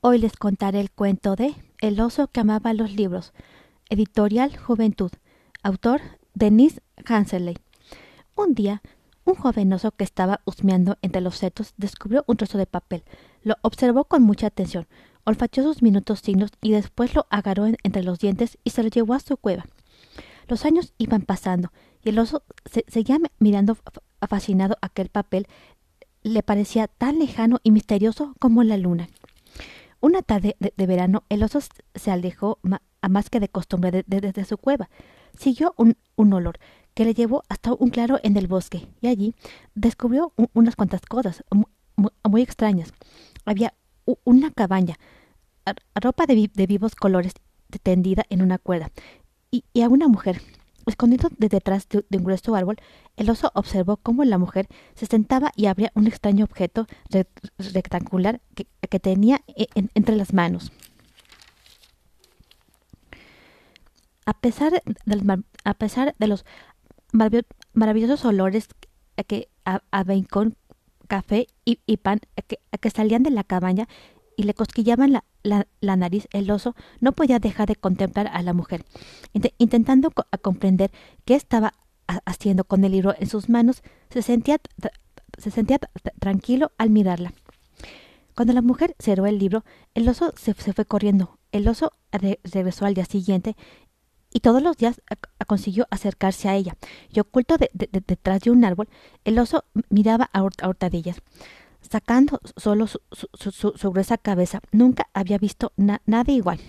Hoy les contaré el cuento de El oso que amaba los libros. Editorial Juventud. Autor Denise Hanseley. Un día, un joven oso que estaba husmeando entre los setos descubrió un trozo de papel. Lo observó con mucha atención, olfateó sus minutos signos y después lo agarró entre los dientes y se lo llevó a su cueva. Los años iban pasando y el oso seguía mirando fascinado aquel papel. Le parecía tan lejano y misterioso como la luna. Una tarde de, verano, el oso se alejó a más que de costumbre desde su cueva. Siguió un, olor que le llevó hasta un claro en el bosque y allí descubrió unas cuantas cosas muy, extrañas. Había una cabaña, ropa de, vivos colores tendida en una cuerda y, y a una mujer Escondido detrás de, un grueso árbol, el oso observó cómo la mujer se sentaba y abría un extraño objeto rectangular que, tenía e, entre las manos. A pesar de, a los maravillosos olores que con café y, pan que, que, salían de la cabaña y le cosquillaban la, la, nariz, el oso no podía dejar de contemplar a la mujer, intentando comprender qué estaba haciendo con el libro en sus manos, se sentía, se sentía tranquilo al mirarla. Cuando la mujer cerró el libro, el oso se, fue corriendo. El oso regresó al día siguiente y todos los días consiguió acercarse a ella, y oculto detrás de un árbol, el oso miraba a, hurtadillas sacando solo su, gruesa cabeza. Nunca había visto nada igual.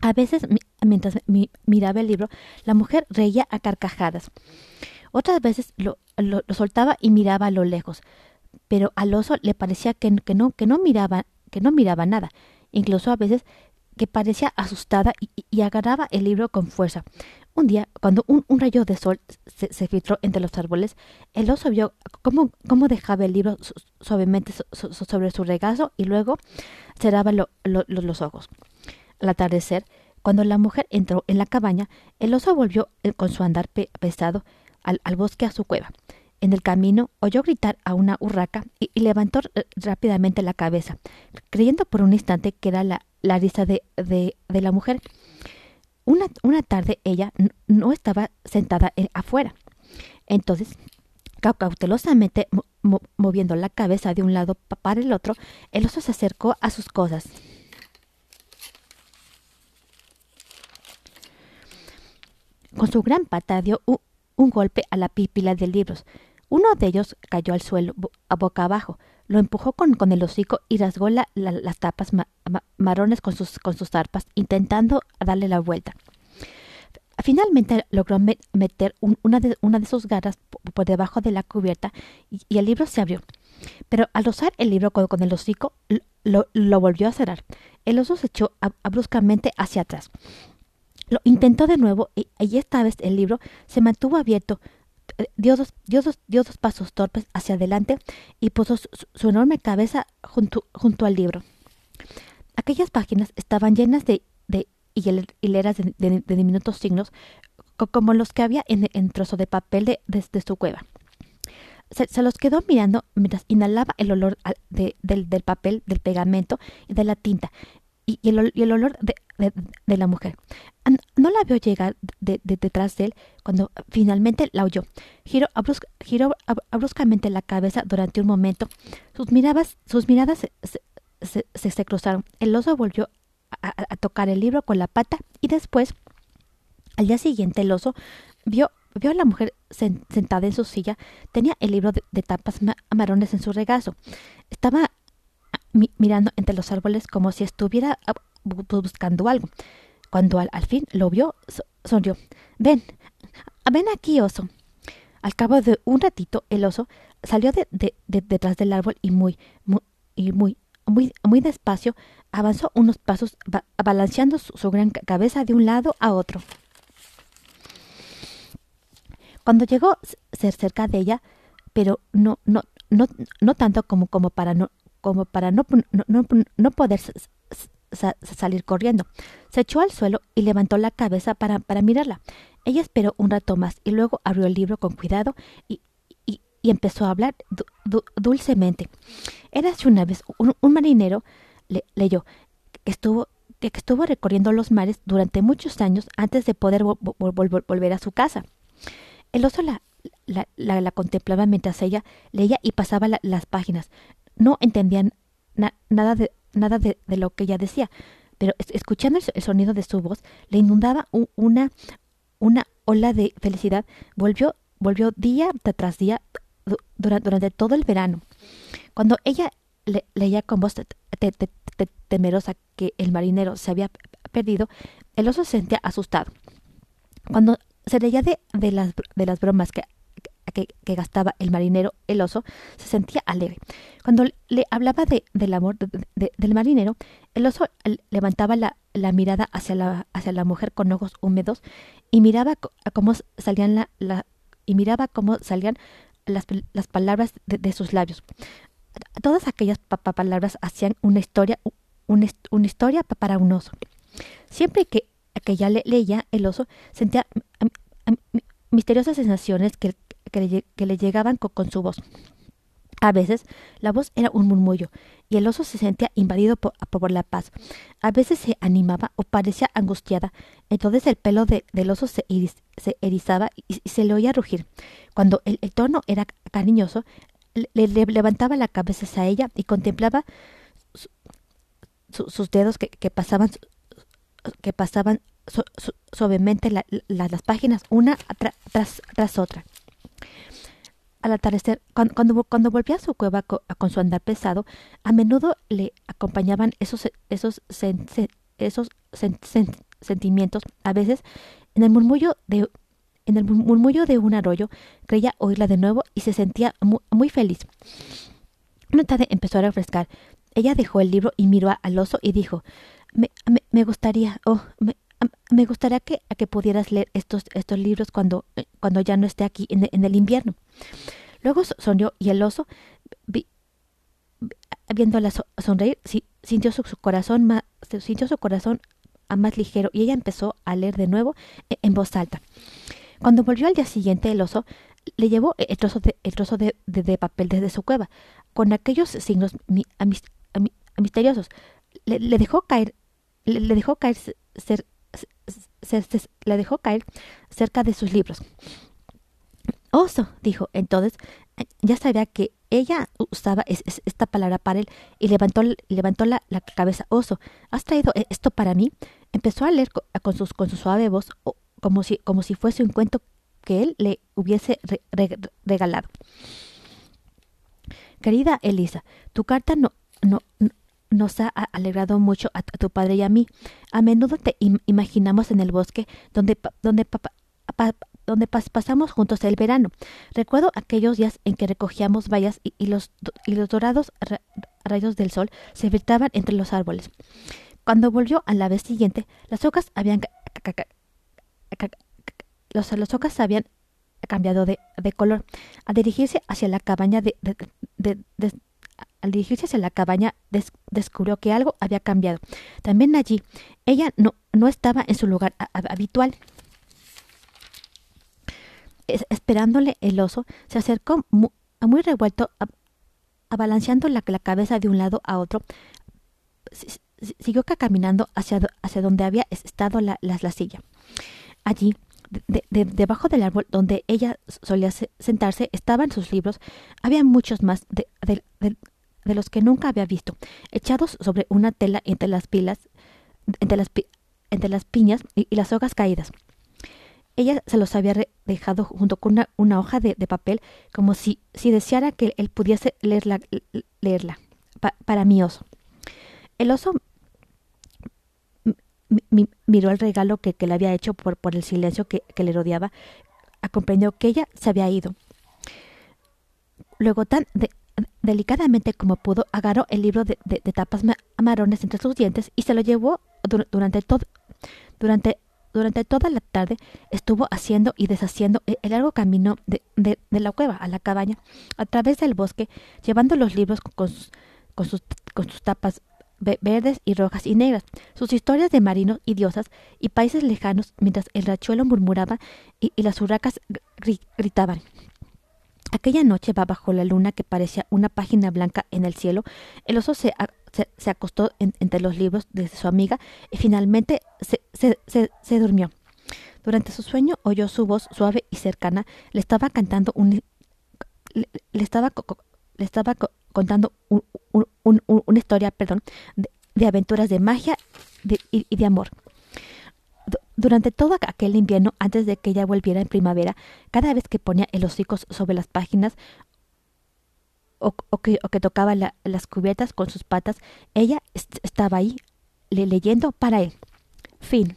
A veces, mientras miraba el libro, la mujer reía a carcajadas. Otras veces lo, soltaba y miraba a lo lejos, pero al oso le parecía que, no miraba, que no miraba nada. Incluso a veces que parecía asustada y, agarraba el libro con fuerza. Un día, cuando un, rayo de sol se, filtró entre los árboles, el oso vio cómo, cómo dejaba el libro suavemente sobre su regazo y luego cerraba los ojos. Al atardecer, cuando la mujer entró en la cabaña, el oso volvió eh, con su andar pesado al, bosque a su cueva. En el camino oyó gritar a una urraca y, levantó eh, rápidamente la cabeza, creyendo por un instante que era la, la risa de, la mujer. Una, una tarde ella no estaba sentada afuera. Entonces, cautelosamente moviendo la cabeza de un lado para el otro, el oso se acercó a sus cosas. Con su gran pata dio un, golpe a la pípila de libros. Uno de ellos cayó al suelo a boca abajo. Lo empujó con, con el hocico y rasgó las tapas marrones con sus, con sus zarpas, intentando darle la vuelta. Finalmente logró meter una, de, una, de, sus garras por debajo de la cubierta y, el libro se abrió. Pero al rozar el libro con, el hocico, lo, lo, volvió a cerrar. El oso se echó bruscamente hacia atrás. Lo intentó de nuevo y, esta vez el libro se mantuvo abierto. Eh, dio dos, dio dos, pasos torpes hacia adelante y puso su, enorme cabeza junto, junto al libro. Aquellas páginas estaban llenas de, de hileras de, diminutos signos, como los que había en, trozo de papel de, desde su cueva. Se, los quedó mirando mientras inhalaba el olor del, del, papel, del pegamento y de la tinta, y, el, y el, olor de, de, la mujer. No la vio llegar de, detrás de él cuando finalmente la oyó. Giró, giró bruscamente la cabeza durante un momento. Sus miradas, sus miradas se, se, cruzaron. El oso volvió a, tocar el libro con la pata y después, al día siguiente, el oso vio, vio a la mujer sentada en su silla. Tenía el libro de, tapas marrones en su regazo. Estaba mirando entre los árboles como si estuviera ah, buscando algo. Cuando al, fin lo vio, sonrió. Ven, ven aquí, oso. Al cabo de un ratito, el oso salió de, detrás del árbol y muy, muy, y muy, muy, muy despacio avanzó unos pasos balanceando su, gran cabeza de un lado a otro. Cuando llegó cerca de ella, pero no, no, no, no tanto como, como para no, como para no, no, no poder salir corriendo. Se echó al suelo y levantó la cabeza para, para mirarla. Ella esperó un rato más y luego abrió el libro con cuidado y, y empezó a hablar dulcemente. Érase una vez un, marinero leyó que estuvo, estuvo recorriendo los mares durante muchos años antes de poder volver a su casa. El oso la, la, la, contemplaba mientras ella leía y pasaba las páginas. No entendían nada, de, nada de, lo que ella decía, pero escuchando el, sonido de su voz le inundaba una, una ola de felicidad. Volvió, volvió día tras día durante, durante todo el verano. Cuando ella leía con voz temerosa que el marinero se había perdido, el oso se sentía asustado. Cuando se reía de, de, las, de las bromas que, que, gastaba el marinero, el oso, se sentía alegre. Cuando le hablaba de, del amor del marinero, el oso levantaba la, mirada hacia la, hacia la mujer con ojos húmedos y miraba cómo salían la, y miraba cómo salían las, las palabras de, sus labios. Todas aquellas palabras hacían una historia, una, una historia para un oso. Siempre que, que le, leía, el oso sentía misteriosas sensaciones que, que, le, llegaban con, su voz. A veces la voz era un murmullo y el oso se sentía invadido por, la paz. A veces se animaba o parecía angustiada. Entonces el pelo del oso se, erizaba y, se le oía rugir. Cuando el, tono era cariñoso, le, levantaba la cabeza hacia ella y contemplaba sus dedos que, pasaban que pasaban suavemente las páginas una tras otra. Al atardecer, cuando, cuando, volvía a su cueva con, su andar pesado, a menudo le acompañaban esos, esos, esos sentimientos. A veces, en el murmullo de en el murmullo de un arroyo, creía oírla de nuevo y se sentía muy, feliz. Una tarde empezó a refrescar. Ella dejó el libro y miró al oso y dijo, me, me, gustaría, oh, me, me gustaría que, a que pudieras leer estos, estos libros cuando, cuando ya no esté aquí en, el invierno. Luego sonrió y el oso, viéndola sonreír, sintió su, corazón más, sintió su corazón más ligero y ella empezó a leer de nuevo e, en, voz alta. Cuando volvió al día siguiente, el oso le llevó el trozo de, el trozo de, papel desde su cueva, con aquellos signos misteriosos. Le, dejó caer, le, dejó caer ser, se, la dejó caer cerca de sus libros. Oso, dijo. Entonces ya sabía que ella usaba esta palabra para él y levantó, levantó la, cabeza. Oso, ¿has traído e, esto para mí? Empezó a leer con, sus, con su suave voz, como si, como si fuese un cuento que él le hubiese regalado. Querida Elisa, tu carta no, no, nos ha alegrado mucho a, tu padre y a mí. A menudo te imaginamos en el bosque donde, donde, donde pasamos juntos el verano. Recuerdo aquellos días en que recogíamos bayas y, los, y los dorados rayos del sol se filtraban entre los árboles. Cuando volvió a la vez siguiente, las hojas habían los, habían cambiado de, de, color. Al dirigirse hacia la cabaña de, al dirigirse hacia la cabaña, descubrió que algo había cambiado. También allí, ella no, no estaba en su lugar habitual. esperándole el oso, se acercó muy, revuelto, abalanceando la, la, cabeza de un lado a otro. siguió caminando hacia, hacia donde había estado la, la, silla. Allí, debajo del árbol donde ella solía sentarse estaban sus libros. Había muchos más de, de los que nunca había visto, echados sobre una tela entre las pilas, entre las, entre las piñas y, las hojas caídas. Ella se los había dejado junto con una, hoja de, papel, como si, si deseara que él pudiese leerla, leerla para mi oso. El oso miró el regalo que, le había hecho por, el silencio que, le rodeaba, comprendió que ella se había ido. Luego tan de, delicadamente como pudo, agarró el libro de, tapas marrones entre sus dientes y se lo llevó durante durante durante toda la tarde estuvo haciendo y deshaciendo el, largo camino de, la cueva a la cabaña, a través del bosque, llevando los libros con, sus, con, sus, con sus tapas verdes y rojas y negras, sus historias de marinos y diosas y países lejanos, mientras el rachuelo murmuraba y, las hurracas gritaban. Aquella noche va bajo la luna que parecía una página blanca en el cielo, el oso se, se, acostó entre los libros de su amiga y finalmente se, se, durmió. Durante su sueño oyó su voz suave y cercana. Le estaba cantando un, le, estaba, le estaba contando una historia perdón, de, aventuras de magia y, de amor. Durante todo aquel invierno, antes de que ella volviera en primavera, cada vez que ponía el hocico sobre las páginas o, que, tocaba las cubiertas con sus patas, ella estaba ahí leyendo para él. Fin.